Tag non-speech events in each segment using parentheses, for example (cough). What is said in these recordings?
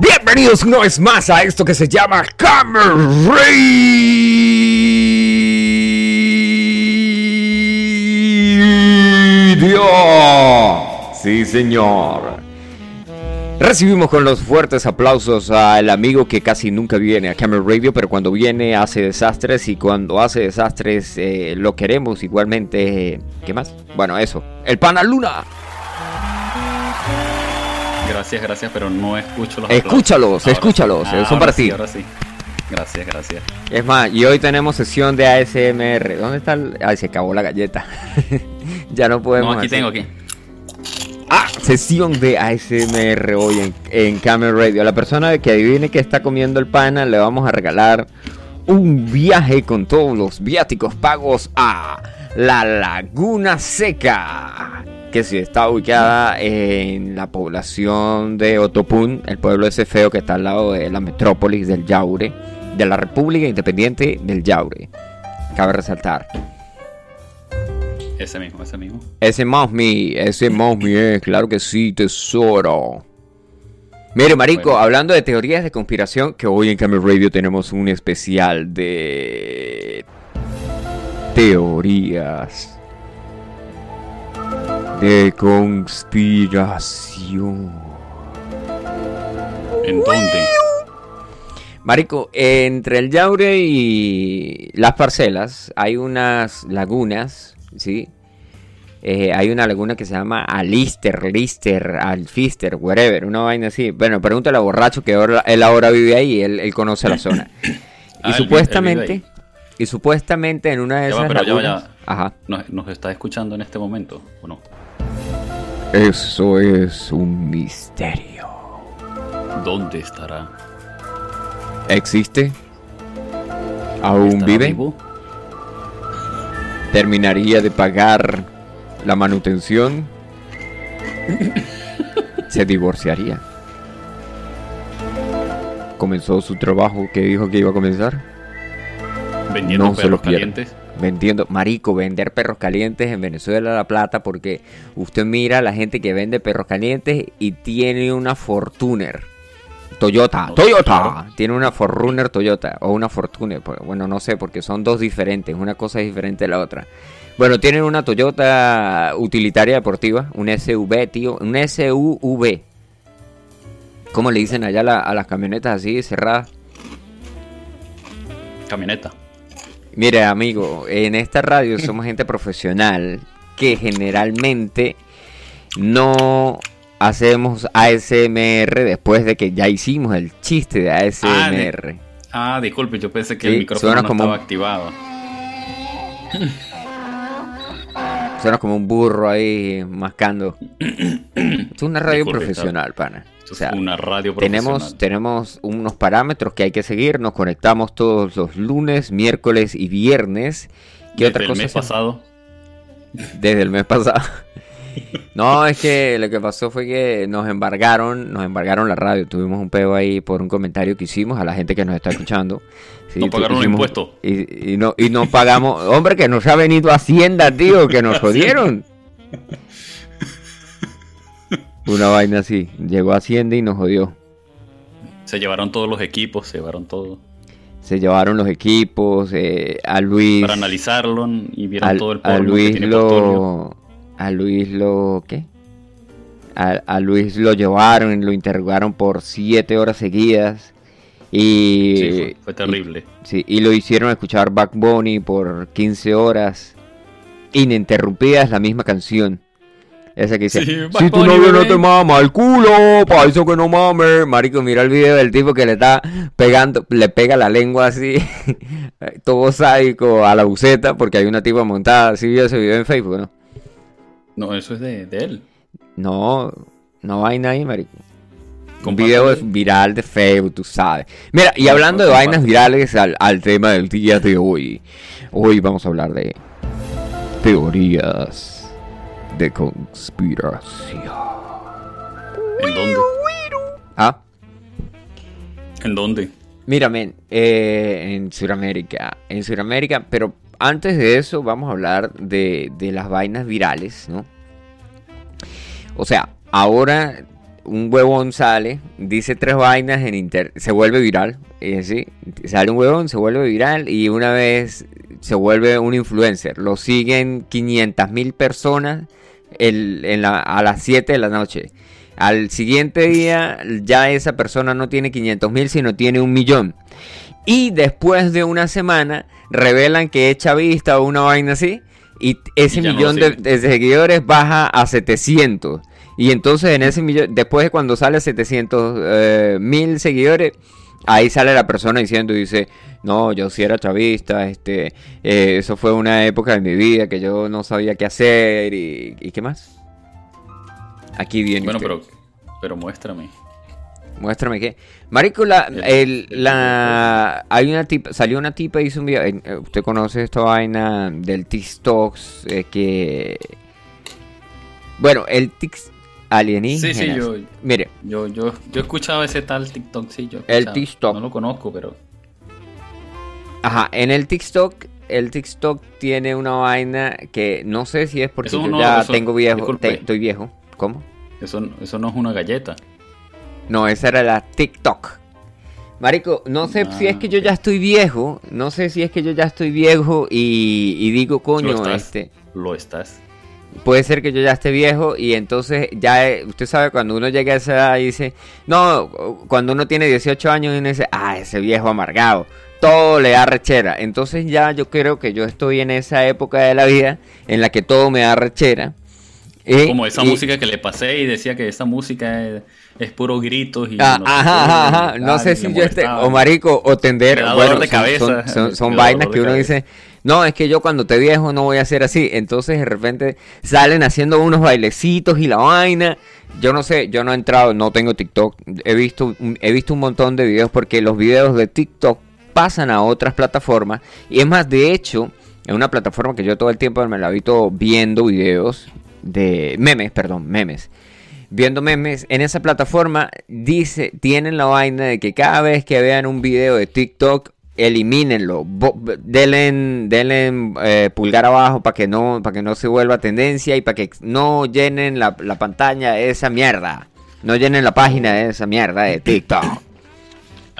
Bienvenidos una vez más a esto que se llama Camera Radio. Sí, señor. Recibimos con los fuertes aplausos al amigo que casi nunca viene a Camera Radio, pero cuando viene hace desastres y cuando hace desastres eh, lo queremos igualmente. ¿Qué más? Bueno, eso. El Pana Luna. Gracias, gracias, pero no escucho los Escúchalos, aplausos. escúchalos, Ahora- son para sí, ti. ahora sí. Gracias, gracias. Es más, y hoy tenemos sesión de ASMR. ¿Dónde está el.? Ay, se acabó la galleta. (laughs) ya no podemos. No, aquí hacer- tengo aquí. Ah, sesión de ASMR hoy en, en Camera Radio. A la persona que adivine que está comiendo el pana, le vamos a regalar un viaje con todos los viáticos pagos a la Laguna Seca. Que sí está ubicada en la población de Otopún, el pueblo ese feo que está al lado de la metrópolis del Yaure, de la República Independiente del Yaure. Cabe resaltar. Ese mismo, ese mismo. Ese Mosmi, ese Mosmi es, claro que sí, tesoro. Mire, Marico, Bueno. hablando de teorías de conspiración, que hoy en Camera Radio tenemos un especial de teorías de conspiración. ¿En dónde? Marico, entre el Yaure y las parcelas hay unas lagunas, ¿sí? Eh, hay una laguna que se llama Alister, Lister, Alfister, whatever, una vaina así. Bueno, pregúntale a Borracho que ahora- él ahora vive ahí, él, él conoce la zona. (coughs) Ah, y supuestamente, y supuestamente en una de Ya va, esas pero ya va, lagunas... ya va. Ajá. ¿Nos, nos está escuchando en este momento o no? Eso es un misterio. ¿Dónde estará? ¿Existe? ¿Aún ¿Estará vive? vivo? terminaría de pagar la manutención, (laughs) se divorciaría. Comenzó su trabajo que dijo que iba a comenzar, Vendiendo No se lo perros calientes. vendiendo, marico, vender perros calientes en Venezuela La Plata, porque usted mira a la gente que vende perros calientes y tiene una Fortuner. Toyota, No, Toyota, claro. tiene una Fortuner Toyota o una Fortuner, pues, bueno, no sé, porque son dos diferentes, una cosa es diferente de la otra. Bueno, tienen una Toyota utilitaria deportiva, un SUV, tío, un SUV. ¿Cómo le dicen allá la- a las camionetas así cerradas? Camioneta. Mire, amigo, en esta radio (laughs) somos gente profesional que generalmente no hacemos ASMR después de que ya hicimos el chiste de ASMR. Ah, disculpe, yo pensé que Sí, el micrófono no como estaba activado. (laughs) Suena como un burro ahí mascando. (coughs) es una radio Disculpe, profesional, pana. O sea, una radio profesional. tenemos, tenemos unos parámetros que hay que seguir. Nos conectamos todos los lunes, miércoles y viernes. ¿Qué Desde otra el cosa mes hacemos? pasado. Desde el mes pasado. No, es que lo que pasó fue que nos embargaron, nos embargaron la radio. Tuvimos un peo ahí por un comentario que hicimos a la gente que nos está escuchando. Sí, No pagaron los hicimos- impuestos. Y, y no, y no pagamos. Hombre, que nos ha venido Hacienda, tío, que nos (laughs) jodieron. Una vaina así. Llegó Hacienda y nos jodió. Se llevaron todos los equipos, se llevaron todo. Se llevaron los equipos, eh, a Luis. Para analizarlo y vieron al- todo el a Luis lo a Luis lo ¿qué? A, a Luis lo llevaron lo interrogaron por siete horas seguidas y Sí, fue, fue terrible. y, sí, y lo hicieron escuchar Back Bunny por 15 horas ininterrumpidas la misma canción esa que dice Sí, si tu novio no bebé". te mama el culo pa eso que no mames marico mira el video del tipo que le está pegando le pega la lengua así (laughs) todo sádico a la buceta porque hay una tipa montada así vio ese video en Facebook no No, eso es de, de él. no no vaina ahí marico un video viral de Facebook, tú sabes. Mira, y hablando de vainas virales al, al tema del día de hoy. Hoy vamos a hablar de teorías de conspiración. ¿En dónde? Ah, ¿En dónde? mira, men, eh, en Sudamérica, en Sudamérica, pero antes de eso vamos a hablar de, de las vainas virales, ¿no? O sea, ahora un huevón sale, dice tres vainas en internet, se vuelve viral, ¿sí? Sale un huevón, se vuelve viral y una vez se vuelve un influencer. Lo siguen 500 mil personas en la, a las 7 de la noche. Al siguiente día ya esa persona no tiene 500 mil, sino tiene un millón. Y después de una semana revelan que es chavista o una vaina así. Y ese millón de, seguidores baja a 700. Y entonces en ese millón, después de cuando sale 700 eh, mil seguidores, ahí sale la persona diciendo, dice, no, yo sí era chavista, este, eh, eso fue una época de mi vida que yo no sabía qué hacer y, y qué más. Aquí viene. Bueno, pero, pero muéstrame. Muéstrame qué. Marico, la, el, la, hay una tipa, salió una tipa y hizo un video. Eh, usted conoce esta vaina del TikTok eh, que. Bueno, el TikTok alienígena. Sí, sí, yo. Mire. Yo, yo, yo he escuchado ese tal TikTok, sí, yo. El TikTok. No lo conozco, pero. Ajá, en el TikTok el TikTok tiene una vaina que no sé si es porque yo ya tengo viejo, estoy viejo. ¿Cómo? Eso, eso no es una galleta. No, esa era la TikTok. Marico, no sé si es que yo ya estoy viejo, no sé si es que yo ya estoy viejo y, digo, coño, este... Lo estás. Puede ser que yo ya esté viejo y entonces ya, eh, usted sabe, cuando uno llega a esa edad y dice, no, cuando uno tiene 18 años y uno dice, ah, ese viejo amargado, todo le da rechera. Entonces ya yo creo que yo estoy en esa época de la vida en la que todo me da rechera. Como esa música que le pasé y decía que esa música es, puro gritos y... Ah, no ajá, ajá, No sé si yo esté, o marico, o tender... Bueno, de cabeza, son, vainas que uno dice... No, es que yo cuando te viejo no voy a hacer así. Entonces de repente salen haciendo unos bailecitos y la vaina. Yo no sé, yo no he entrado, no tengo TikTok. He visto, he visto un montón de videos porque los videos de TikTok pasan a otras plataformas. Y es más, de hecho, en una plataforma que yo todo el tiempo me la visto viendo videos de memes, perdón, memes. Viendo memes, en esa plataforma dice, tienen la vaina de que cada vez que vean un video de TikTok, elimínenlo, denle, denle eh, pulgar abajo para que no, para que no se vuelva tendencia y para que no llenen la, pantalla de esa mierda. No llenen la página de esa mierda de TikTok. (coughs)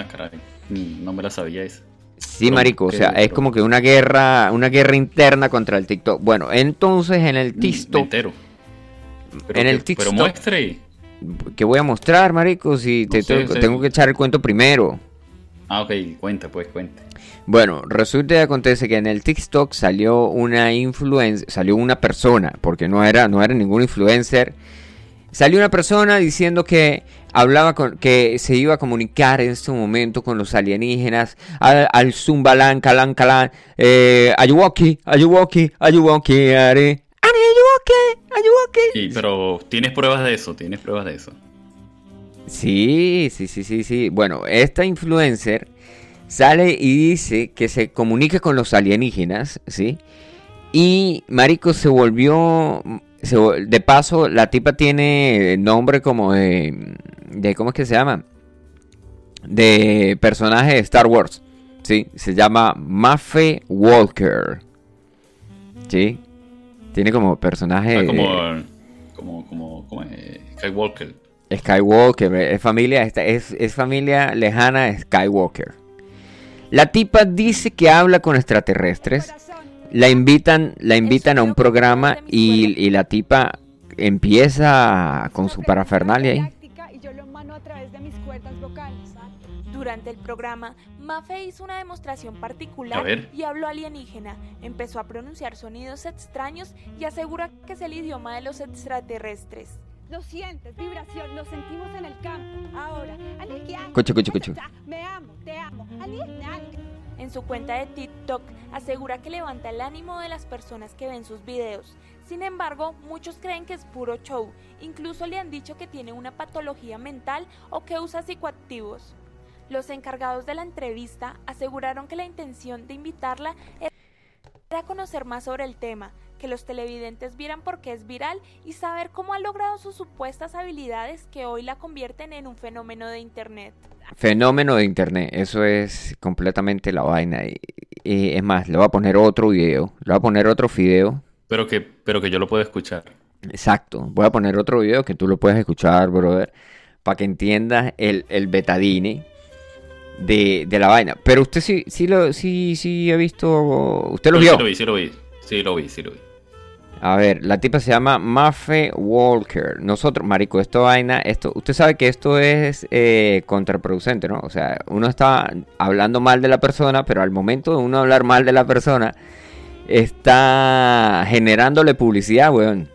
Ah, caray. No me la sabía esa. Sí, marico, o sea, es como que una guerra, una guerra interna contra el TikTok. Bueno, entonces en el TikTok. En el TikTok. Pero muestre. ¿Qué voy a mostrar, marico? Si te tengo, que echar el cuento primero. Ah, ok, cuenta, pues, cuenta. Bueno, resulta y acontece que en el TikTok salió una influencer, salió una persona, porque no era, no era ningún influencer. Salió una persona diciendo que hablaba con que se iba a comunicar en este momento con los alienígenas, al, al Zumbalan, Kalan, Kalan, eh, Ayuwoki, Ayuwoki, Ayuwoki, Are, Ayuwoki, Ayuwoki. Sí, pero ¿tienes pruebas de eso? ¿Tienes pruebas de eso? Sí, sí, sí, sí, sí. Bueno, esta influencer sale y dice que se comunica con los alienígenas, ¿sí? Y Marico se volvió de paso, la tipa tiene nombre como de, de. ¿Cómo es que se llama? De personaje de Star Wars. Sí, se llama Maffe Walker. Sí, tiene como personaje. Ah, como, como, como, como Skywalker. Skywalker, es familia, es, es familia lejana de Skywalker. La tipa dice que habla con extraterrestres la invitan, la invitan a un programa y, la tipa empieza con su parafernalia ahí. Durante el programa, Mafe hizo una demostración particular y habló alienígena. Empezó a pronunciar sonidos extraños y asegura que es el idioma de los extraterrestres. Lo sientes, vibración, lo sentimos en el campo. Ahora, Cucho, cucho, cucho. Me amo, te amo. En su cuenta de TikTok asegura que levanta el ánimo de las personas que ven sus videos. Sin embargo, muchos creen que es puro show. Incluso le han dicho que tiene una patología mental o que usa psicoactivos. Los encargados de la entrevista aseguraron que la intención de invitarla era conocer más sobre el tema, que los televidentes vieran por qué es viral y saber cómo ha logrado sus supuestas habilidades que hoy la convierten en un fenómeno de Internet. Fenómeno de internet, eso es completamente la vaina. Y, es más, le voy a poner otro video, le voy a poner otro video. Pero que, pero que yo lo pueda escuchar. Exacto, voy a poner otro video que tú lo puedes escuchar, brother. para que entiendas el, el betadine de, de, la vaina. Pero usted sí, sí, lo, sí, sí ha visto. ¿Usted lo vio? Sí lo vi, sí lo vi. Sí lo vi, sí lo vi. A ver, la tipa se llama Maffe Walker. Nosotros, marico, esto vaina, esto, usted sabe que esto es eh, contraproducente, ¿no? O sea, uno está hablando mal de la persona, pero al momento de uno hablar mal de la persona, está generándole publicidad, weón.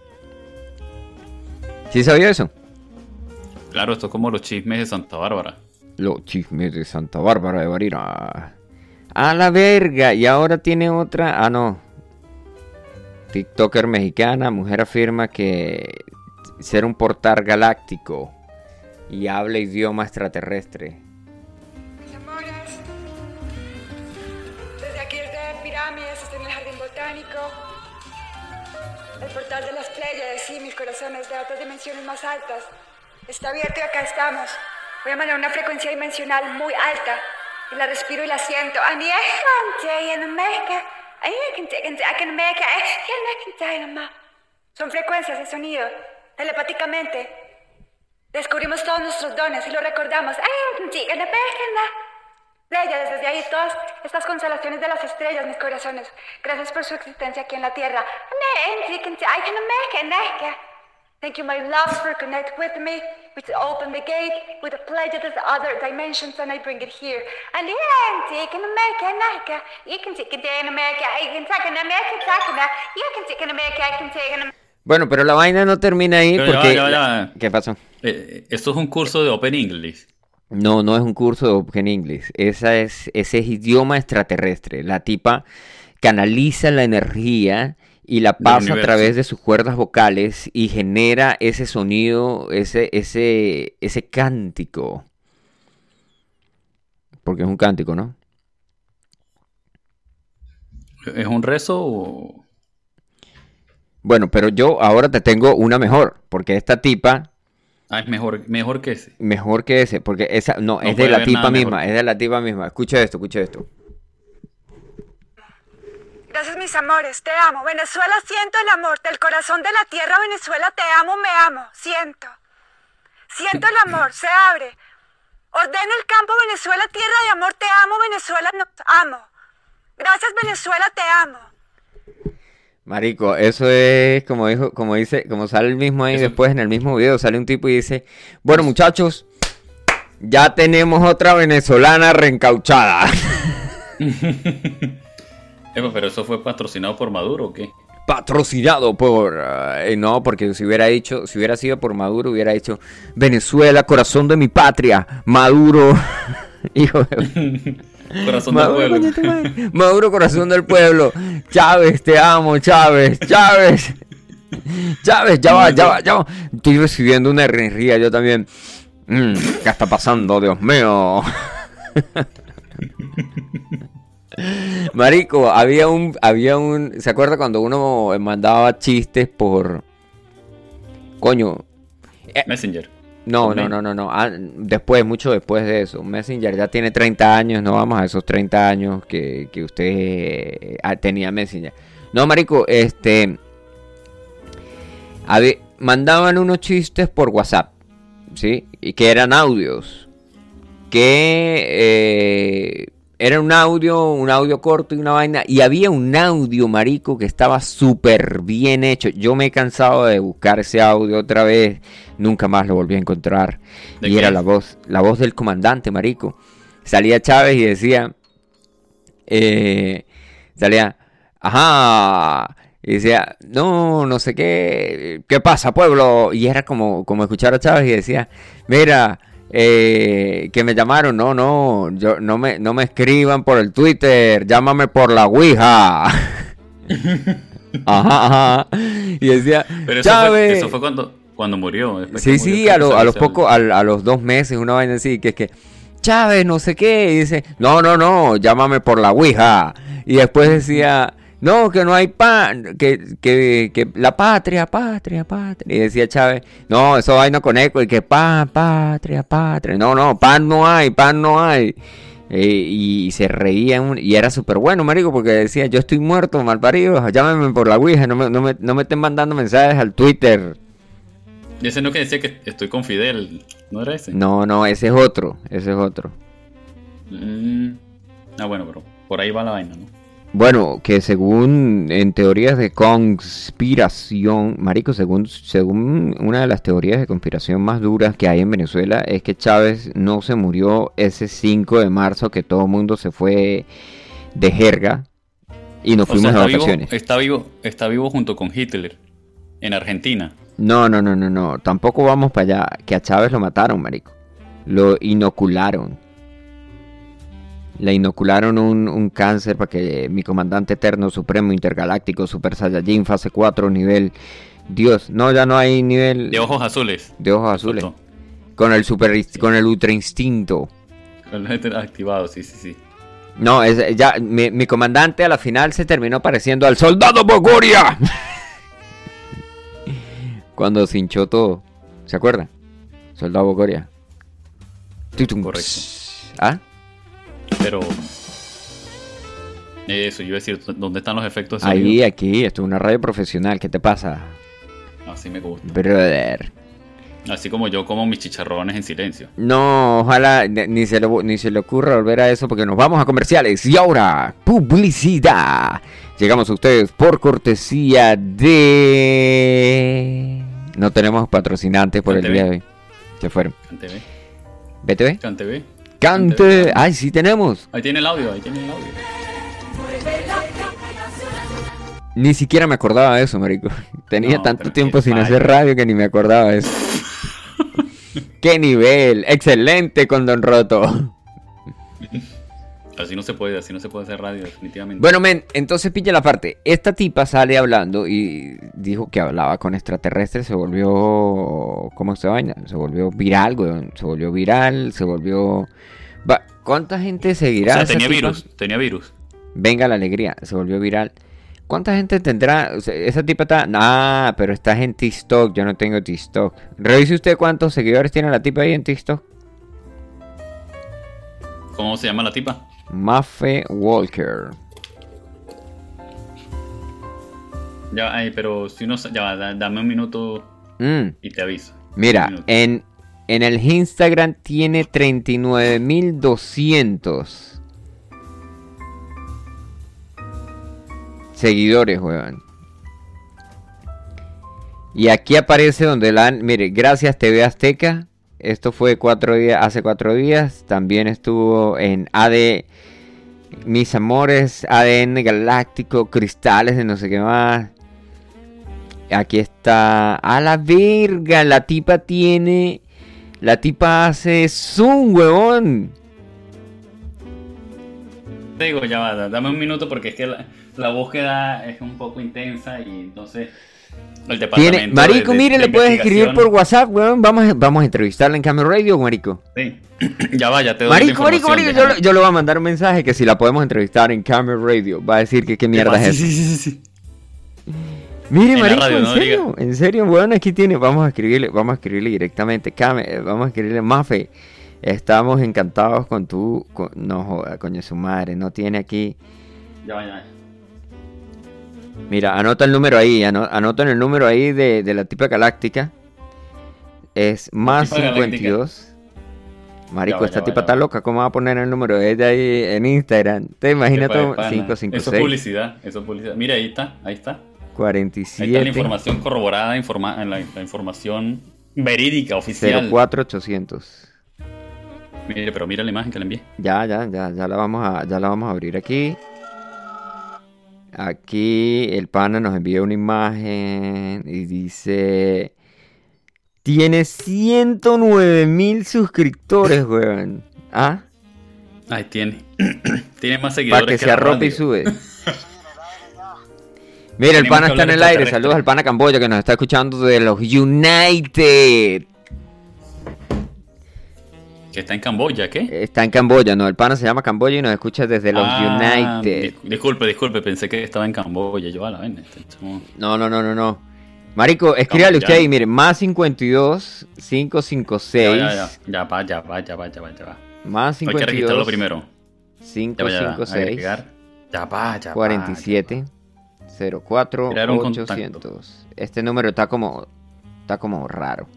¿Sí sabía eso? Claro, esto es como los chismes de Santa Bárbara. Los chismes de Santa Bárbara de Barira. A la verga. Y ahora tiene otra. Ah, no. TikToker mexicana. Mujer afirma que ser un portal galáctico. Y habla idioma extraterrestre. Corazones de otras dimensiones más altas. Está abierto y acá estamos. Voy a mandar una frecuencia dimensional muy alta. Y la respiro y la siento. Son frecuencias de sonido, telepáticamente. Descubrimos todos nuestros dones y lo recordamos. Pleiades, desde ahí todas estas constelaciones de las estrellas, mis corazones. Gracias por su existencia aquí en la Tierra. Thank you, my loves, for connect with me, with open the gate, with the pledge of the other dimensions, and I bring it here. And yeah, take in America, America. You can take it in America, you can take in America, take in You can take in America, I can take in Bueno, pero la vaina no termina ahí Pero ya porque... ya ya va. ¿Qué pasó? Eh, esto es un curso de Open English. No, no es un curso de Open English. Esa es, ese es idioma extraterrestre. La tipa canaliza la energía y la pasa a través de sus cuerdas vocales y genera ese sonido, ese, ese, ese cántico. Porque es un cántico, ¿no? ¿Es un rezo o...? Bueno, pero yo ahora te tengo una mejor, porque esta tipa, Ah, es mejor, mejor que ese. mejor que ese, porque esa, no, No es de la tipa misma, mejor. es de la tipa misma. Escucha esto, escucha esto. Gracias, mis amores, te amo. Venezuela, siento el amor del corazón de la tierra. Venezuela, te amo, me amo, siento. Siento el amor, se abre. Ordeno el campo, Venezuela, tierra de amor, te amo, Venezuela, nos amo. Gracias, Venezuela, te amo. Marico, eso es como dijo, como dice, como sale el mismo ahí Eso- después en el mismo video, sale un tipo y dice, bueno muchachos, ya tenemos otra venezolana reencauchada. (laughs) Epa, pero eso fue patrocinado por Maduro o qué? Patrocinado por... eh, no, porque si hubiera dicho, si hubiera sido por Maduro, hubiera dicho, Venezuela, corazón de mi patria, Maduro, (laughs) hijo de... (laughs) Corazón del pueblo. Maduro, corazón del pueblo. Chávez, te amo, Chávez, Chávez. Chávez, ya va, ya va, ya va. Estoy recibiendo una energía yo también. Mm, ¿Qué está pasando, Dios mío? (laughs) Marico, había un, había un, ¿se acuerda cuando uno mandaba chistes por, coño, Messenger. no, no, no, no, no. Ah, después, mucho después de eso. Messenger ya tiene 30 años, no vamos a esos 30 años que, que usted eh, ah, tenía Messenger. No, marico, este... habe- mandaban unos chistes por WhatsApp, ¿sí? Y que eran audios. Que eh, era un audio, un audio corto y una vaina. Y había un audio, marico, que estaba súper bien hecho. Yo me he cansado de buscar ese audio otra vez. Nunca más lo volví a encontrar. ¿De Y era la voz, la voz del comandante, marico. Salía Chávez y decía, eh, salía, ajá, y decía, no, no sé qué, ¿qué pasa, pueblo? Y era como, como escuchar a Chávez y decía, mira, eh, que me llamaron, no, no, yo, no me, no me escriban por el Twitter, llámame por la Ouija. (laughs) ajá, ajá. Y decía, Pero eso fue, Chávez. eso fue cuando, cuando murió. Sí, murió, sí, a, lo- a los pocos, a, a los dos meses, una vaina así, que es que, Chávez, no sé qué, y dice, no, no, no, llámame por la Ouija. Y después decía, no, que no hay pan, que, que, que la patria, patria, patria. Y decía Chávez, no, eso vaina con eco, y que pan, patria, patria. No, no, pan no hay, pan no hay. Eh, y, se reía un- y era súper bueno, marico, porque decía, yo estoy muerto, malparido, llámame por la Ouija, no me, no me, no me estén mandando mensajes al Twitter. Y ese no que decía que estoy con Fidel, ¿no era ese? No, no, ese es otro. Ese es otro. Mm. Ah, bueno, pero por ahí va la vaina, ¿no? Bueno, que según en teorías de conspiración, marico, según según una de las teorías de conspiración más duras que hay en Venezuela es que Chávez no se murió ese 5 de marzo que todo el mundo se fue de jerga y nos O sea, fuimos vivo, vacaciones. está vivo, está vivo junto con Hitler en Argentina. No, no, no, no, no, tampoco vamos para allá, que a Chávez lo mataron, marico. Lo inocularon. Le inocularon un, un cáncer para que mi comandante eterno, supremo, intergaláctico, super saiyajin, fase 4, nivel... Dios, no, ya no hay nivel De ojos azules. de ojos azules. Con el super, con el ultra instinto. Con los activados, sí, sí, sí. No, es, ya, mi, mi comandante a la final se terminó pareciendo al soldado Bogoria. (laughs) Cuando se hinchó todo. ¿Se acuerdan? Soldado Bogoria. Correcto. ¿Ah? Pero. Eso, yo iba a decir, ¿dónde están los efectos de Ahí, aquí, esto es una radio profesional. ¿Qué te pasa, Así me gusta. brother? Así como yo como mis chicharrones en silencio. No, ojalá ni se, le, ni se le ocurra volver a eso porque nos vamos a comerciales. Y ahora, publicidad. Llegamos a ustedes por cortesía de... No tenemos patrocinantes por el día de hoy. Se fueron. CanTV. ¿BTV? CanTV. Cante. Ay, sí tenemos. Ahí tiene el audio, ahí tiene el audio. Ni siquiera me acordaba de eso, marico. (laughs) Tenía No, tanto tiempo sin fallo. hacer radio que ni me acordaba de eso. (laughs) ¡Qué nivel! ¡Excelente con Don Roto! Así no se puede, así no se puede hacer radio, definitivamente. Bueno, men, entonces pilla la parte. Esta tipa sale hablando y dijo que hablaba con extraterrestres. Se volvió. ¿Cómo se vaina? Se volvió viral, weón. Se volvió viral, se volvió. ¿Cuánta gente o seguirá? sea, a esa tenía tipa? virus, tenía virus. Venga la alegría, se volvió viral. ¿Cuánta gente tendrá? O sea, esa tipa está. Ah, pero estás en TikTok. Yo no tengo TikTok. Revise usted cuántos seguidores tiene la tipa ahí en TikTok. ¿Cómo se llama la tipa? Mafe Walker. Ya, ay, pero si sa- ya, dame un minuto Mm, y te aviso. Mira, en, en el Instagram tiene 39.200 seguidores, weón. Y aquí aparece donde la han... Mire, gracias TV Azteca. Esto fue cuatro días, hace cuatro días. También estuvo en AD... Mis amores, ADN galáctico, cristales de no sé qué más. Aquí está. A la verga, la tipa tiene... La tipa hace zoom, huevón. Te digo, ya va, da- dame un minuto porque es que la, la búsqueda es un poco intensa y entonces el departamento Tiene... Marico, de- mire, de le puedes escribir por WhatsApp, weón. Vamos a, vamos a entrevistarla en Camera Radio, marico. Sí. (clears throat) ya va, ya te doy la Marico, marico, marico. Yo, le- yo le voy a mandar un mensaje que si la podemos entrevistar en Camera Radio, va a decir que qué mierda Sí, es eso. sí, sí, sí, sí. Mire, En marico, radio, en no serio, en serio, weón, aquí tiene, vamos a escribirle, vamos a escribirle directamente, Came, eh, vamos a escribirle Mafe. Estamos encantados con tu, con- no joda, coño su madre, no tiene aquí. Ya ya. Mira, anota el número ahí, ano- anoten el número ahí de, de la tipa galáctica. Es más tipa galáctica. 52. Marico, Ya esta ya tipa ya está loca, ¿cómo va a poner el número de ella ahí en Instagram? ¿Te imaginas todo? pana. 556 Eso es publicidad, eso es publicidad. Mira, ahí está, ahí está. Ahí está la 47 información corroborada, informa la, la información verídica, oficial. 04800. Mire, pero mira la imagen que le envié. Ya, ya, ya, ya la vamos a, ya la vamos a abrir aquí. Aquí el pana nos envía una imagen y dice tiene 109 mil suscriptores, weón. ¿Ah? Ahí tiene. (clears throat) tiene más seguidores Para que se la arrope y sube. (laughs) Mira, el pana que está en el aire. Saludos al pana Camboya que nos está escuchando de los United. Que está en Camboya, ¿qué? Está en Camboya, no, el pana se llama Camboya y nos escucha desde los Ah, United. dis- Disculpe, disculpe, pensé que estaba en Camboya. Yo a la este chamo- No, no, no, no, no. Marico, escríbale usted ya. ahí, mire, más 52 556 Ya, ya, ya. Ya va, ya va, ya va, ya va, ya va. más Hay que registrarlo 52 primero. Ya va, ya va. 556 Agregar. Ya va, ya va. 47 04 Crear un 800. Este número está como Está como raro.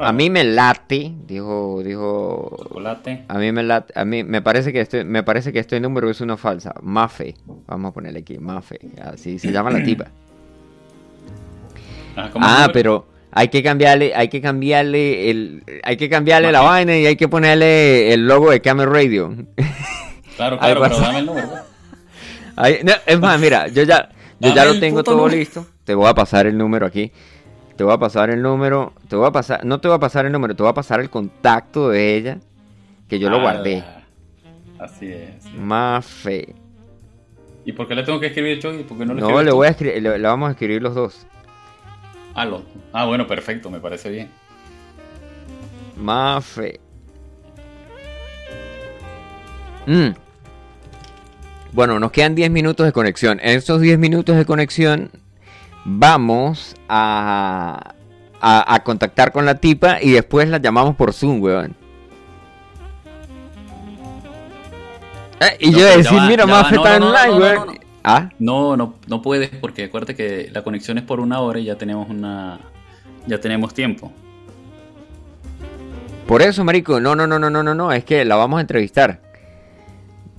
A mí me late, dijo, dijo. Chocolate. A mí me late, a mí me parece que este, me parece que este número es una falsa. Mafe. Vamos a ponerle aquí, Mafe. Así se llama la tipa. Ajá, ¿cómo Ah, número? pero hay que cambiarle, hay que cambiarle el, hay que cambiarle la vaina y hay que ponerle el logo de Camel Radio. (laughs) Claro, claro, pero dame el número. pues. No, es más, mira, yo ya, yo Dame ya lo tengo todo número. listo. Te voy a pasar el número aquí. Te voy a pasar el número. Te voy a pasar, no te voy a pasar el número, te voy a pasar el contacto de ella. Que yo lo Ah, guardé. Así es. sí. Mafe. ¿Y por qué le tengo que escribir Chucky? ¿Por qué no le No, le voy a escribir, le, le vamos a escribir los dos. Ah, lo- ah, bueno, perfecto, me parece bien. Mafe. Mm. Bueno, nos quedan 10 minutos de conexión. En estos 10 minutos de conexión vamos a, a, a contactar con la tipa y después la llamamos por Zoom, weón. Eh, y No, yo decir, va, mira, no, está no, no, online, no, no, weón. no, no. Ah, No, no, no puedes porque acuérdate que la conexión es por una hora y ya tenemos una... Ya tenemos tiempo. por eso, marico. No, no, no, no, no, no, no. Es que la vamos a entrevistar.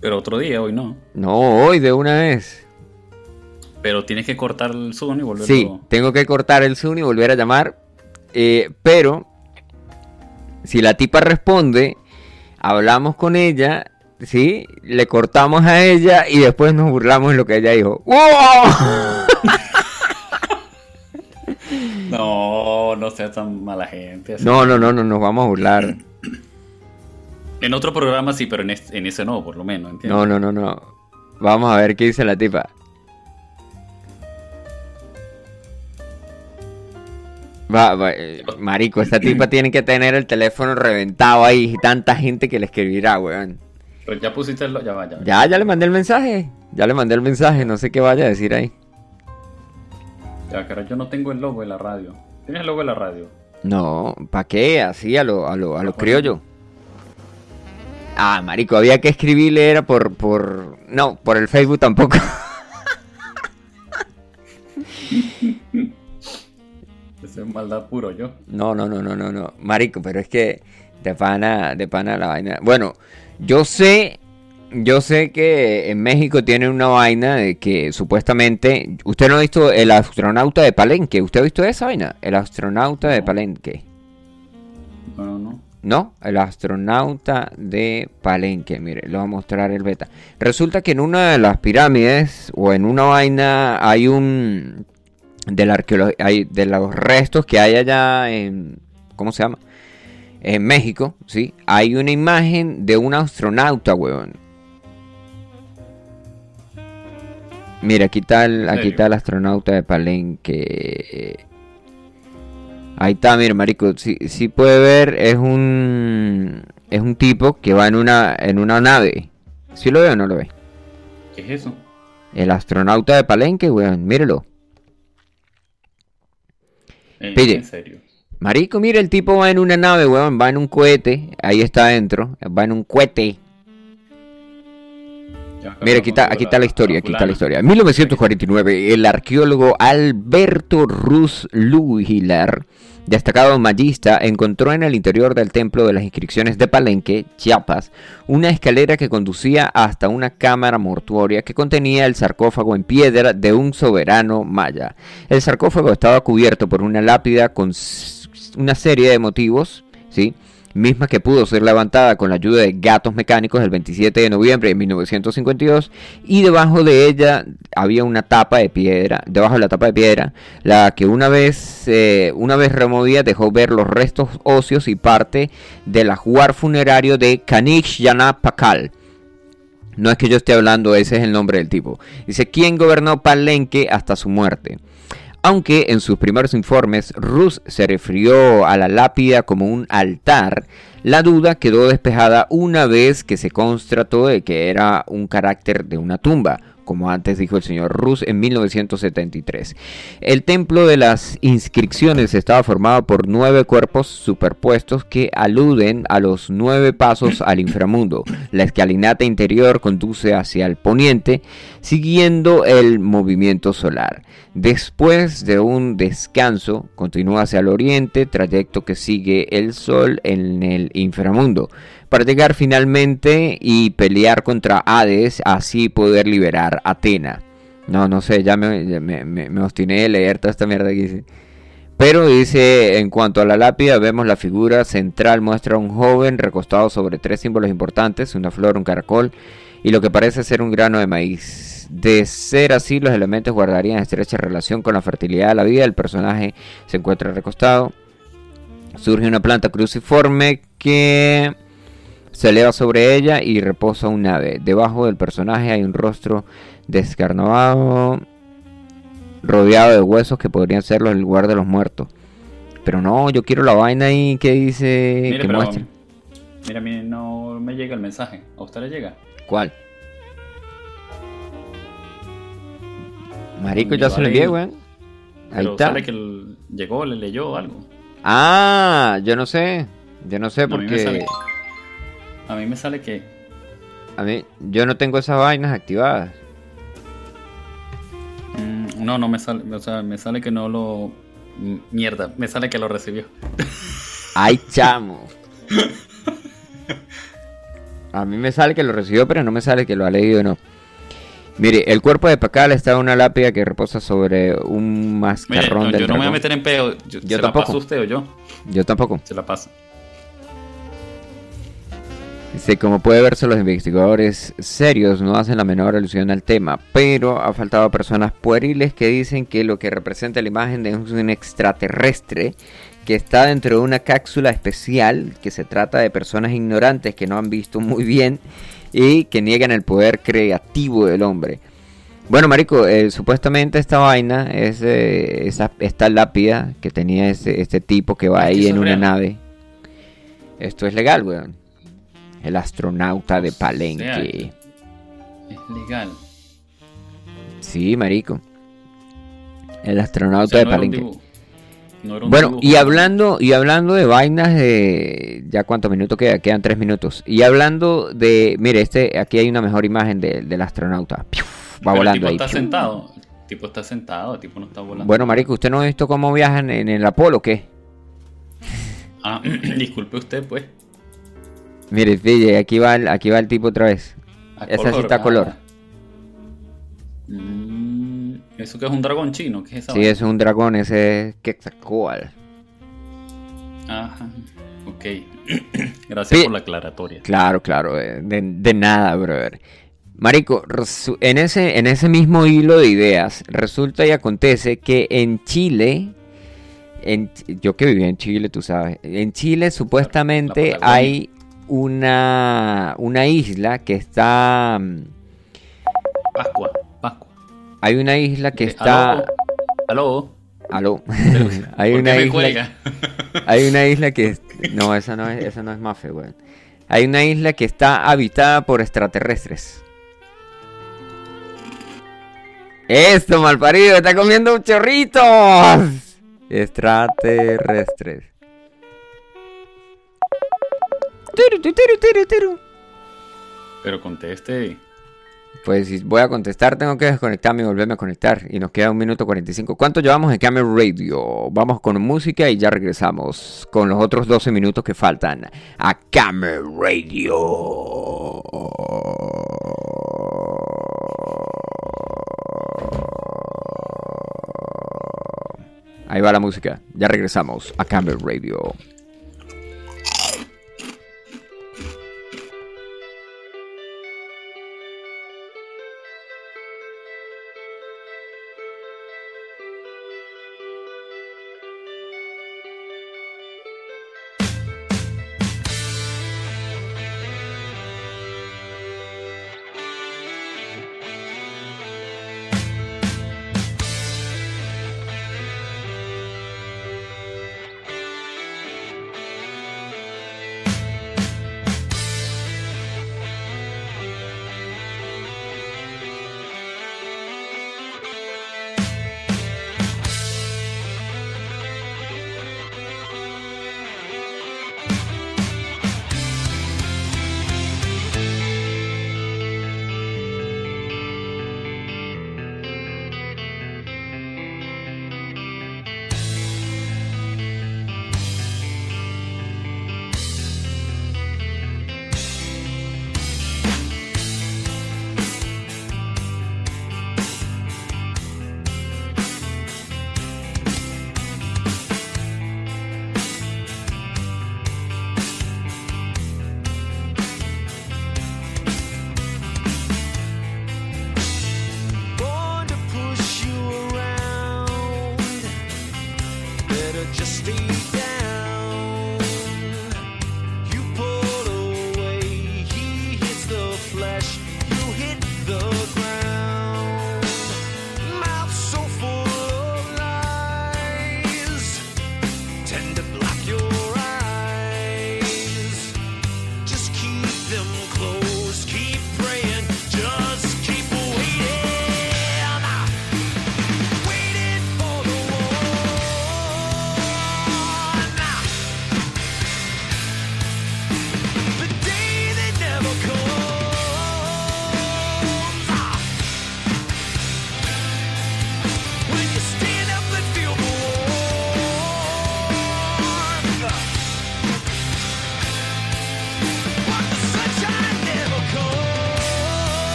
Pero otro día, hoy no. No, hoy de una vez. Pero tienes que cortar el Zoom y volverlo... Sí, tengo que cortar el Zoom y volver a llamar. eh, pero, si la tipa responde, hablamos con ella, ¿sí? Le cortamos a ella y después nos burlamos de lo que ella dijo. ¡Wow! (laughs) No, no seas tan mala gente. así. No, no, no, no, nos vamos a burlar. (clears throat) En otro programa sí, pero en, este- en ese no, por lo menos, ¿entiendes? No, no, no, no. Vamos a ver qué dice la tipa. Va, va, eh, marico, esta tipa (clears throat) tiene que tener el teléfono reventado ahí y tanta gente que le escribirá, weón. Pero ya pusiste el... Ya va, ya va. Ya, ya le mandé el mensaje. Ya le mandé el mensaje, no sé qué vaya a decir ahí. Ya, cara, yo no tengo el logo de la radio. ¿Tienes el logo de la radio? No, ¿para qué? Así a lo, a lo, a lo Ah, criollo. Ah, marico, había que escribirle, era por, por... No, por el Facebook tampoco. (laughs) Es maldad puro yo. No, no, no, no, no, no. Marico, pero es que de pana, de pana la vaina. Bueno, yo sé, yo sé que en México tienen una vaina de que supuestamente. ¿Usted no ha visto el astronauta de Palenque? ¿Usted ha visto esa vaina? El astronauta de. Palenque. No, no, no. No, el astronauta de Palenque. Mire, le voy a mostrar el beta. Resulta que en una de las pirámides o en una vaina hay un de la los restos que hay allá en ¿cómo se llama? En México, sí, hay una imagen de un astronauta, weón. Mira, aquí está el, aquí está el astronauta de Palenque. Ahí está, mira, marico, si, si puede ver, es un es un tipo que va en una en una nave. ¿Sí lo ve o no lo ve? ¿Qué es eso? El astronauta de Palenque, weón, mírelo. Eh, Pille. En serio. Marico, mira, el tipo va en una nave, weón, va en un cohete, ahí está adentro, va en un cohete. Mira, aquí está, aquí está la historia, aquí está la historia. En 1949, el arqueólogo Alberto Ruz Lugilar, destacado magista, encontró en el interior del templo de las inscripciones de Palenque, Chiapas, una escalera que conducía hasta una cámara mortuoria que contenía el sarcófago en piedra de un soberano maya. El sarcófago estaba cubierto por una lápida con una serie de motivos, ¿sí? Misma que pudo ser levantada con la ayuda de gatos mecánicos el 27 de noviembre de 1952 y debajo de ella había una tapa de piedra, debajo de la tapa de piedra, la que una vez eh, una vez removida dejó ver los restos óseos y parte del ajuar funerario de Kanich Yanapakal. No es que yo esté hablando, ese es el nombre del tipo. Dice, ¿quién gobernó Palenque hasta su muerte? Aunque en sus primeros informes Rus se refirió a la lápida como un altar, la duda quedó despejada una vez que se constató de que era un carácter de una tumba, como antes dijo el señor Rus en 1973. El templo de las inscripciones estaba formado por nueve cuerpos superpuestos que aluden a los nueve pasos al inframundo. La escalinata interior conduce hacia el poniente, siguiendo el movimiento solar. Después de un descanso, continúa hacia el oriente, trayecto que sigue el sol en el inframundo para llegar finalmente y pelear contra Hades, así poder liberar a Atena. No, no sé, ya me, me, obstiné de leer toda esta mierda que dice. Pero dice, en cuanto a la lápida, vemos la figura central muestra a un joven recostado sobre tres símbolos importantes, una flor, un caracol y lo que parece ser un grano de maíz. De ser así, los elementos guardarían estrecha relación con la fertilidad de la vida. El personaje se encuentra recostado. Surge una planta cruciforme que se eleva sobre ella y reposa un ave. Debajo del personaje hay un rostro descarnado, rodeado de huesos que podrían ser el lugar de los muertos. Pero no, yo quiero la vaina ahí que dice que muestra. Mira, no me llega el mensaje. ¿A usted le llega? ¿Cuál? Marico, ya se le envié, weón. Ahí está. Sale que llegó, le leyó algo. Ah, yo no sé. Yo no sé porque. A mí me sale que. A mí, yo no tengo esas vainas activadas. Mm, no, no me sale. O sea, me sale que no lo. Mierda, me sale que lo recibió. (laughs) ¡Ay, chamo! A mí me sale que lo recibió, pero no me sale que lo ha leído o no. Mire, el cuerpo de Pacal está en una lápida que reposa sobre un mascarrón Mire, Yo no me voy a meter en peo. Yo, ¿Se tampoco. la paso usted o yo? Yo tampoco. Se la pasa. Como puede verse, los investigadores serios no hacen la menor alusión al tema, pero ha faltado personas pueriles que dicen que lo que representa la imagen es un extraterrestre que está dentro de una cápsula especial, que se trata de personas ignorantes que no han visto muy bien y que niegan el poder creativo del hombre. Bueno, Marico, eh, supuestamente esta vaina es eh, esa, esta lápida que tenía este, este tipo que va ahí en una nave. Esto es legal, weón. El astronauta de Palenque. es legal. Sí, marico. El astronauta de Palenque. bueno, y hablando, y hablando de vainas de. Ya cuántos minutos queda, quedan tres minutos. Y hablando de. Mire, este, aquí hay una mejor imagen del astronauta. Va volando el tipo Está sentado. El tipo está sentado, el tipo no está volando. Bueno, marico, ¿usted no ha visto cómo viajan en el Apolo o qué? Ah, (clears throat) disculpe usted, pues. Mire, pille, aquí va el, aquí va el tipo otra vez. Esa sí está color. Mm, ¿Eso que es un dragón chino? ¿Qué es esa sí, es un dragón, ese es Quetzalcoatl. Ajá, ok. (clears throat) Gracias por la aclaratoria. Claro, claro, eh, de, nada, brother. Marico, en ese, en ese mismo hilo de ideas, resulta y acontece que en Chile, en, yo que viví en Chile, tú sabes, en Chile supuestamente hay una, una isla que está... Mm, Pascua, Pascua. Hay una isla que está... Aló. Aló. (laughs) (laughs) hay una isla... hay una isla que... No, esa no es, esa no es Mafe, güey. Hay una isla que está habitada por extraterrestres. Esto, malparido, está comiendo chorritos. Extraterrestres. Pero conteste. Pues si voy a contestar, tengo que desconectarme y volverme a conectar. Y nos queda un minuto 45. ¿Cuánto llevamos en Camera Radio? Vamos con música y ya regresamos con los otros 12 minutos que faltan a Camera Radio. Ahí va la música. Ya regresamos a Camera Radio.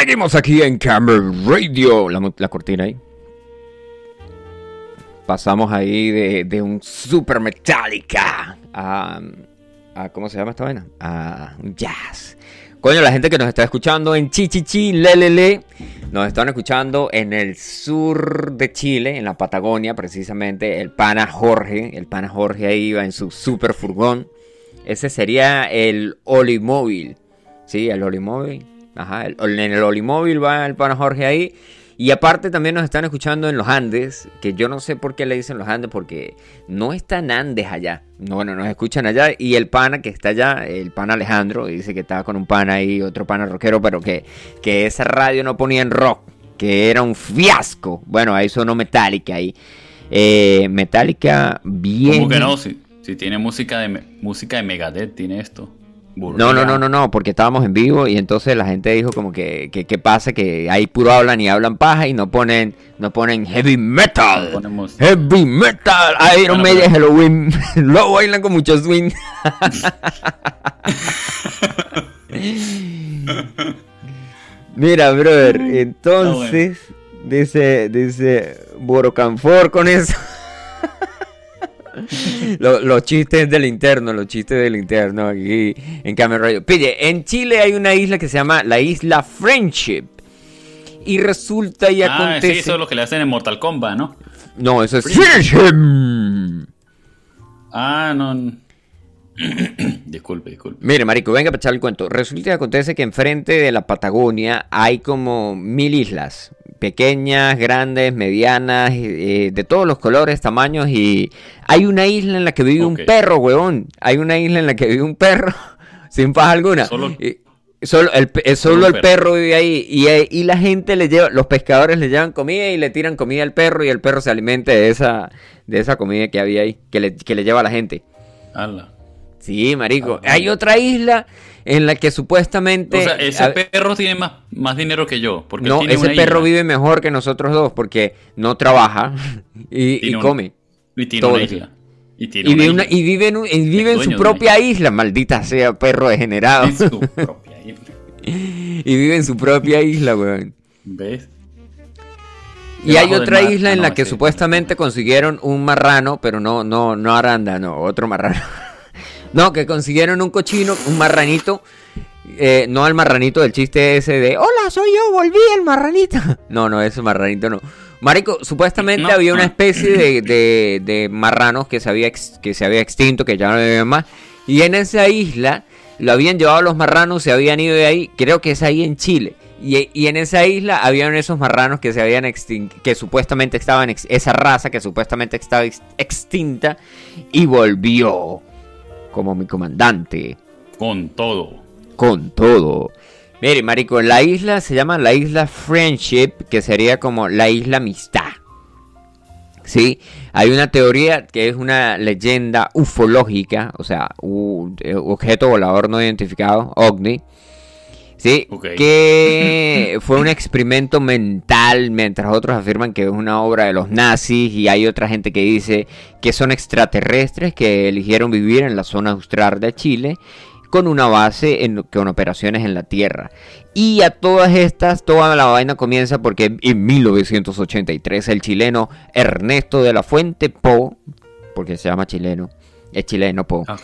Seguimos aquí en Camera Radio. La, cortina ahí. Pasamos ahí de, de un super Metallica a, a- ¿Cómo se llama esta vaina? A jazz. Coño, la gente que nos está escuchando en Chichichi, Lelele, nos están escuchando en el sur de Chile, en la Patagonia, precisamente. El pana Jorge, el pana Jorge ahí va en su super furgón. Ese sería el Olimóvil. Sí, el Olimóvil. Ajá, en el Olimóvil va el pana Jorge ahí. Y aparte también nos están escuchando en los Andes, que yo no sé por qué le dicen los Andes, porque no están Andes allá. No, bueno, nos escuchan allá. Y el pana que está allá, el pana Alejandro, dice que estaba con un pana ahí, otro pana rockero, pero que, que esa radio no ponía en rock, que era un fiasco. Bueno, ahí sonó Metallica ahí. Eh, Metallica bien. ¿Cómo que no? Si, si tiene música de, música de Megadeth, tiene esto. No, no, no, no, no, porque estábamos en vivo y entonces la gente dijo como que, que, ¿qué pasa? Que ahí puro hablan y hablan paja y no ponen, no ponen heavy metal. No Heavy metal, Iron Bueno, Maiden, pero- Halloween. (laughs) Lo bailan con mucho swing. (laughs) Mira, brother, entonces dice, dice Borocanfor con eso. (laughs) Lo- los chistes del interno, los chistes del interno aquí en Camera Radio. Pille, en Chile hay una isla que se llama la isla Friendship. Y resulta y Ah, acontece. sí, eso es lo que le hacen en Mortal Kombat, ¿no? No, eso es Friendship. Ah, no. (clears throat) disculpe, disculpe. Mire, marico, venga para echar el cuento. Resulta y acontece que enfrente de la Patagonia hay como mil islas. Pequeñas, grandes, medianas, eh, de todos los colores, tamaños. Y hay una isla en la que vive un perro, huevón. Hay una isla en la que vive un perro, (laughs) sin paz alguna. Solo- Y- solo el, pe- solo Solo un el perro. perro vive ahí. Y, eh, y la gente le lleva, los pescadores le llevan comida y le tiran comida al perro. Y el perro se alimenta de esa, de esa comida que había ahí, que le, que le lleva a la gente. Ala. Sí, marico. Ah, Hay otra isla en la que supuestamente... O sea, ese a- perro tiene más, más dinero que yo. Porque no, tiene ese una perro isla. vive mejor que nosotros dos porque no trabaja y, (laughs) y Tiene un- come. Y tiene todo una isla. Y tiene Y una vive, una- isla. y vive en, un- y vive en su propia isla, maldita sea, perro degenerado. En su propia isla. (laughs) y vive en su propia isla, weón. ¿Ves? Y hay otra mar. isla Ah, en no, la que supuestamente consiguieron un marrano, pero no, no, no arándano, otro marrano. No, que consiguieron un cochino, un marranito. eh, no al marranito del chiste ese de Hola, soy yo, volví el marranito. (laughs) No, no, ese marranito no. Marico, supuestamente No. había una especie de, (clears throat) de- de marranos que se, había ex- que se había extinto, que ya no viven más. Y en esa isla lo habían llevado los marranos, se habían ido de ahí. Creo que es ahí en Chile. Y, y en esa isla habían esos marranos que se habían extin- que supuestamente estaban, ex- esa raza que supuestamente estaba ex- extinta y volvió como mi comandante Con todo. con todo. Mire, marico, la isla se llama la isla Friendship, que sería como la isla amistad. Sí, hay una teoría que es una leyenda ufológica, o sea, u- eh, objeto volador no identificado, ovni. Sí, que (laughs) fue un experimento mental, mientras otros afirman que es una obra de los nazis y hay otra gente que dice que son extraterrestres que eligieron vivir en la zona austral de Chile con una base en, con operaciones en la Tierra. Y a todas estas, toda la vaina comienza porque en 1983 el chileno Ernesto de la Fuente Po, porque se llama chileno, es chileno Po, Ah,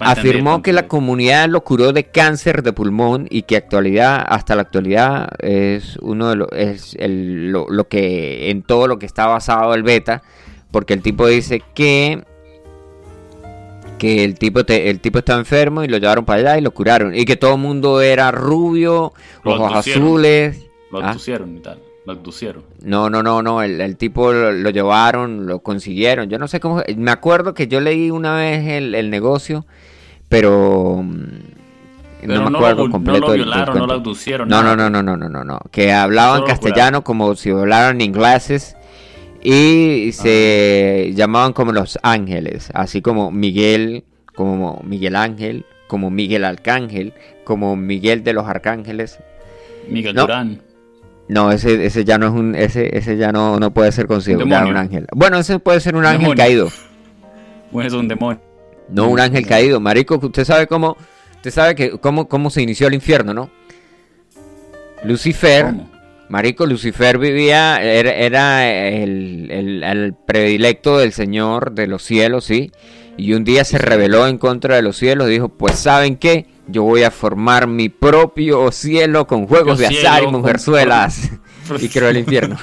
afirmó que la comunidad lo curó de cáncer de pulmón y que actualidad hasta la actualidad es uno de los es el- lo, lo que en todo lo que está basado el beta porque el tipo dice que que el tipo te- el tipo estaba enfermo y lo llevaron para allá y lo curaron. Y que todo el mundo era rubio Lo ojos azules Lo Ah. y tal. Lo abducieron. no, no, no, no, el, el tipo lo, lo llevaron, lo consiguieron. Yo no sé cómo. Me acuerdo que yo leí una vez el, el negocio, pero. mm, Pero no me acuerdo lo, completo. no lo del violaron, no lo abducieron. No, no, no, no, no, no, no, no. Que hablaban castellano como si hablaran ingleses y se llamaban como los ángeles, así como Miguel, como Miguel Ángel, como Miguel Arcángel, como Miguel de los Arcángeles. Miguel No. Durán. No, ese, ese ya no es un, ese, ese ya no, no puede ser considerado un ángel. Bueno, ese puede ser un ángel caído. Pues es un demonio. No un ángel caído. Marico, usted sabe cómo, usted sabe que cómo, cómo se inició el infierno, ¿no? Lucifer, ¿Cómo? Marico, Lucifer vivía, era, era el, el- el predilecto del Señor de los cielos, ¿sí? Y un día se rebeló en contra de los cielos, dijo, pues ¿saben qué? Yo voy a formar mi propio cielo con juegos de azar y cielo con- mujerzuelas. (laughs) y creó el infierno.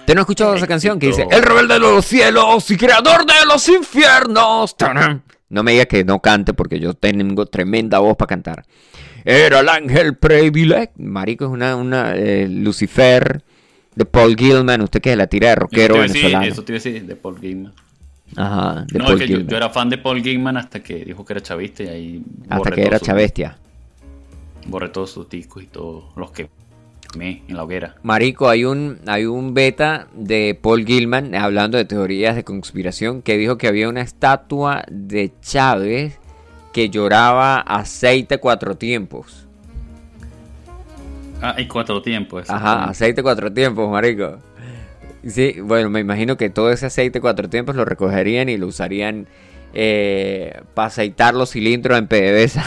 ¿Usted no ha escuchado esa canción que dice, el rebelde de los cielos y creador de los infiernos? No me diga que no cante porque yo tengo tremenda voz para cantar. Era el ángel predilecto. Marico es una, una eh, Lucifer de Paul Gilman. Usted que es la tira de te rockero a decir- venezolano. Eso te iba a decir de Paul Gilman. Ajá, de No, Paul es que yo, yo era fan de Paul Gilman hasta que dijo que era chavista y ahí Hasta que era sus- chavestia. Borré todos sus discos y todos los que me en la hoguera. Marico, hay un, hay un beta de Paul Gilman hablando de teorías de conspiración que dijo que había una estatua de Chávez que lloraba aceite cuatro tiempos. Ah, hay cuatro tiempos. Ajá, aceite cuatro tiempos, marico. Sí, bueno, me imagino que todo ese aceite cuatro tiempos lo recogerían y lo usarían eh, para aceitar los cilindros en PDVSA.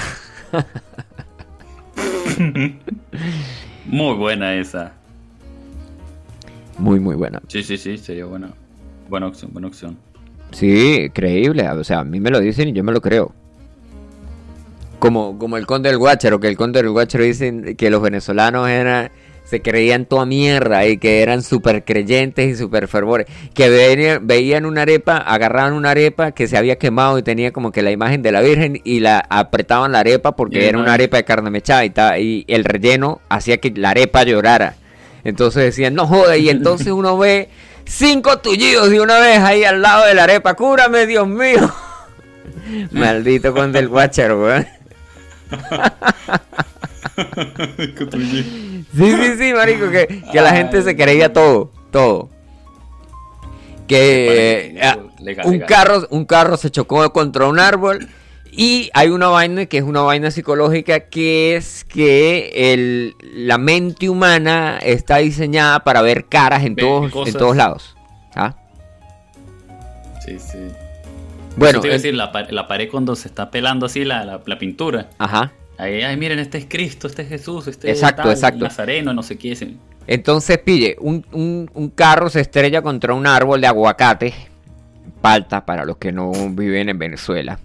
Muy buena esa. Muy, muy buena. Sí, sí, sí, sería buena. Buena opción, buena opción. Sí, creíble. O sea, a mí me lo dicen y yo me lo creo. Como, como el conde del Guácharo, que el conde del Guácharo dicen que los venezolanos eran, se creían toda mierda y que eran súper creyentes y súper fervores. Que veían, veían una arepa, agarraban una arepa que se había quemado y tenía como que la imagen de la Virgen y la apretaban la arepa porque era una arepa de carne mechada y, ta- y el relleno hacía que la arepa llorara. Entonces decían, no joda, y entonces uno ve cinco tullidos de una vez ahí al lado de la arepa. Cúrame, Dios mío. (laughs) Maldito con del guácharo, weón. (laughs) (laughs) Sí, sí, sí, marico, que, que la gente se creía todo, todo. Que eh, ah, Legal, un legal. carro, un carro se chocó contra un árbol y hay una vaina que es una vaina psicológica que es que el, la mente humana está diseñada para ver caras en todos, en todos lados. ¿ah? Sí, sí. Bueno, Eso te iba a el- decir, la, la pared cuando se está pelando así la, la, la pintura. ajá. Ahí, ay, miren, este es Cristo, este es Jesús, este Exacto, es tal, exacto. Nazareno, no sé qué. Entonces, pille, un, un- un carro se estrella contra un árbol de aguacate, palta para los que no viven en Venezuela,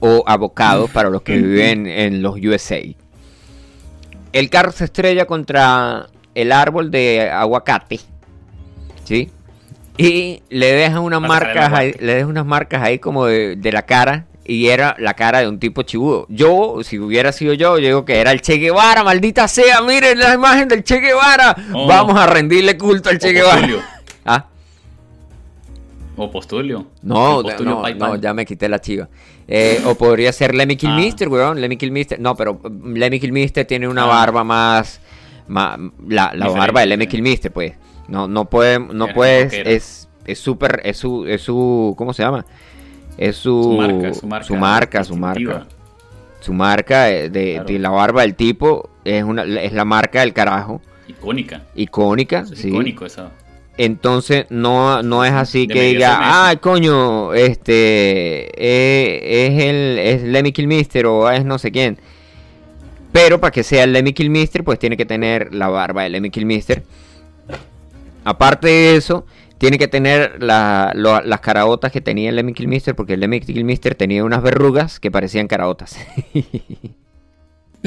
o avocado para los que viven en los USA. El carro se estrella contra el árbol de aguacate, ¿sí? Y le deja unas marcas ahí, le deja unas marcas ahí como de, de la cara. Y era la cara de un tipo chivudo. Yo, si hubiera sido yo, yo digo que era el Che Guevara, maldita sea, miren la imagen del Che Guevara. Oh. Vamos a rendirle culto al Che Guevara. (laughs) ¿Ah? O Postulio. No, Postulio no, no, ya me quité la chiva. Eh, o podría ser Lemmy Kilmister, Ah. weón. Lemmy Kilmister. No, pero mm, Lemmy Kilmister tiene una Ah. barba más. ma- la la barba de Lemmy. Kilmister, pues. No, no puede. No puedes. es súper. Es su, es su. ¿Cómo se llama? Es su. Su marca, su marca. Su marca, su distintiva. marca. Su marca de, Claro. de la barba del tipo es, una, es la marca del carajo. Icónica. Icónica, Es sí. Icónico esa. Entonces no, no es así De que diga, ah, coño, este eh, es el es Lemmy Kilmister o es no sé quién. Pero para que sea el Lemmy Kilmister, pues tiene que tener la barba de Lemmy Kilmister. Aparte de eso, tiene que tener la- lo- las caraotas que tenía el Lemmy Kilmister, porque el Lemmy Kilmister tenía unas verrugas que parecían caraotas. (laughs)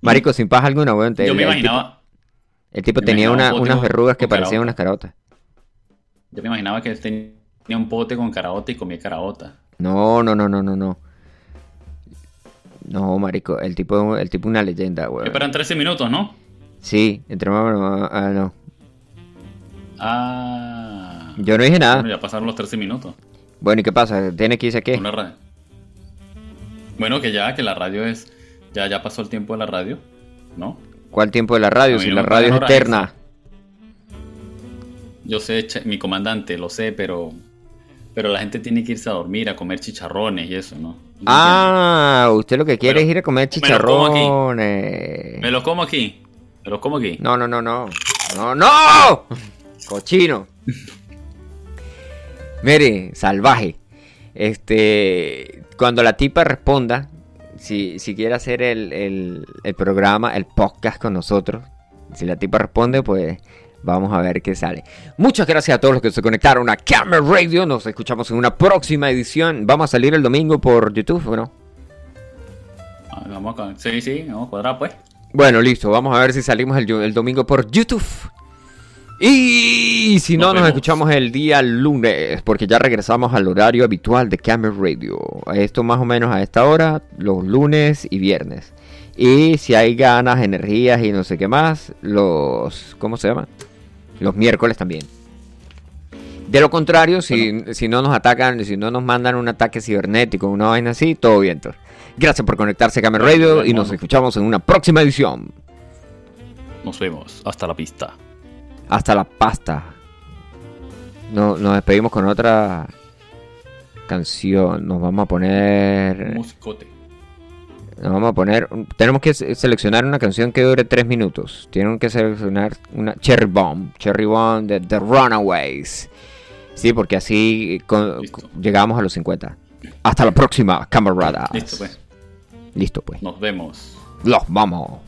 Marico, sin paja alguna, weón. Yo me el tipo- imaginaba, El tipo tenía una- un unas verrugas que parecían unas caraotas. yo me imaginaba que él tenía un pote con caraota y comía caraota. No, no, no, no, no, no. No, marico, el tipo, el tipo una leyenda, weón. Esperan 13 minutos, ¿no? Sí, entre más, ah, no. Ah. Yo no dije nada. Bueno, ya pasaron los 13 minutos. Bueno, ¿y qué pasa? ¿Tiene que irse qué? Una radio. Bueno, que ya, que la radio es. Ya, ya pasó el tiempo de la radio, ¿no? ¿Cuál tiempo de la radio? Si no la radio es eterna. Yo sé, mi comandante, lo sé, pero. Pero la gente tiene que irse a dormir, a comer chicharrones y eso, ¿no? Ah, usted lo que quiere es ir a comer me lo como aquí. chicharrones. Me los como aquí. Me los como aquí. No, no, no, no. No, no. Cochino. Mire, salvaje. Este, cuando la tipa responda si, si quiere hacer el, el, el programa, el podcast con nosotros. Si la tipa responde, pues vamos a ver qué sale. Muchas gracias a todos los que se conectaron a Camera Radio. Nos escuchamos en una próxima edición. Vamos a salir el domingo por YouTube, ¿o no? Ah, Vamos con... Sí, sí, vamos a cuadrar pues. Bueno, listo. Vamos a ver si salimos el, el domingo por YouTube. Y si no, Nos escuchamos el día lunes, porque ya regresamos al horario habitual de Camera Radio. Esto más o menos a esta hora, los lunes y viernes. Y si hay ganas, energías y no sé qué más, los... ¿Cómo se llama? Los miércoles también. De lo contrario, si, si no nos atacan, si no nos mandan un ataque cibernético, una vaina así, todo bien. entonces. Gracias por conectarse a Camera Radio y nos escuchamos en una próxima edición. Nos vemos. Hasta la pista. Hasta la pasta. No, nos despedimos con otra canción. Nos vamos a poner. Musicote. Nos vamos a poner. Tenemos que se- seleccionar una canción que dure tres minutos. Tienen que seleccionar una Cherry Bomb. Cherry Bomb de The Runaways. Sí, porque así con- llegamos a los 50. Hasta la próxima, camaradas. Listo pues. Listo, pues. Nos vemos. Los vamos.